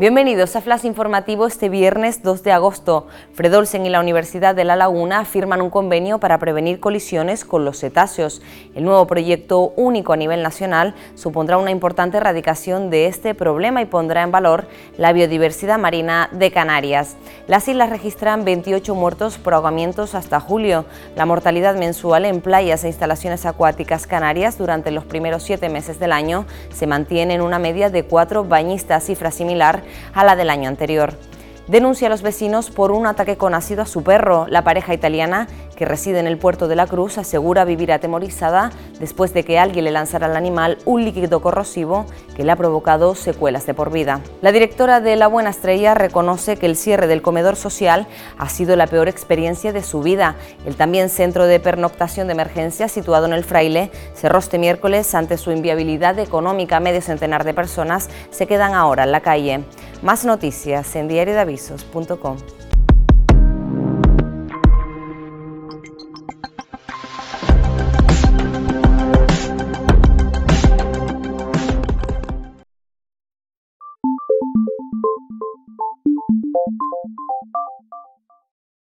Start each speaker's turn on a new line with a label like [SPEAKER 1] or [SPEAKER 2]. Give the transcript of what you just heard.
[SPEAKER 1] Bienvenidos a Flash Informativo este viernes 2 de agosto. Fredolsen y la Universidad de La Laguna firman un convenio para prevenir colisiones con los cetáceos. El nuevo proyecto único a nivel nacional supondrá una importante erradicación de este problema y pondrá en valor la biodiversidad marina de Canarias. Las islas registran 28 muertos por ahogamientos hasta julio. La mortalidad mensual en playas e instalaciones acuáticas canarias durante los primeros siete meses del año se mantiene en una media de cuatro bañistas, cifra similar a la del año anterior. Denuncia a los vecinos por un ataque con ácido a su perro. La pareja italiana, que reside en el puerto de la Cruz, asegura vivir atemorizada después de que alguien le lanzara al animal un líquido corrosivo que le ha provocado secuelas de por vida. La directora de La Buena Estrella reconoce que el cierre del comedor social ha sido la peor experiencia de su vida. El también centro de pernoctación de emergencia situado en el Fraile cerró este miércoles ante su inviabilidad económica. Medio centenar de personas se quedan ahora en la calle. Más noticias en diariodavisos.com.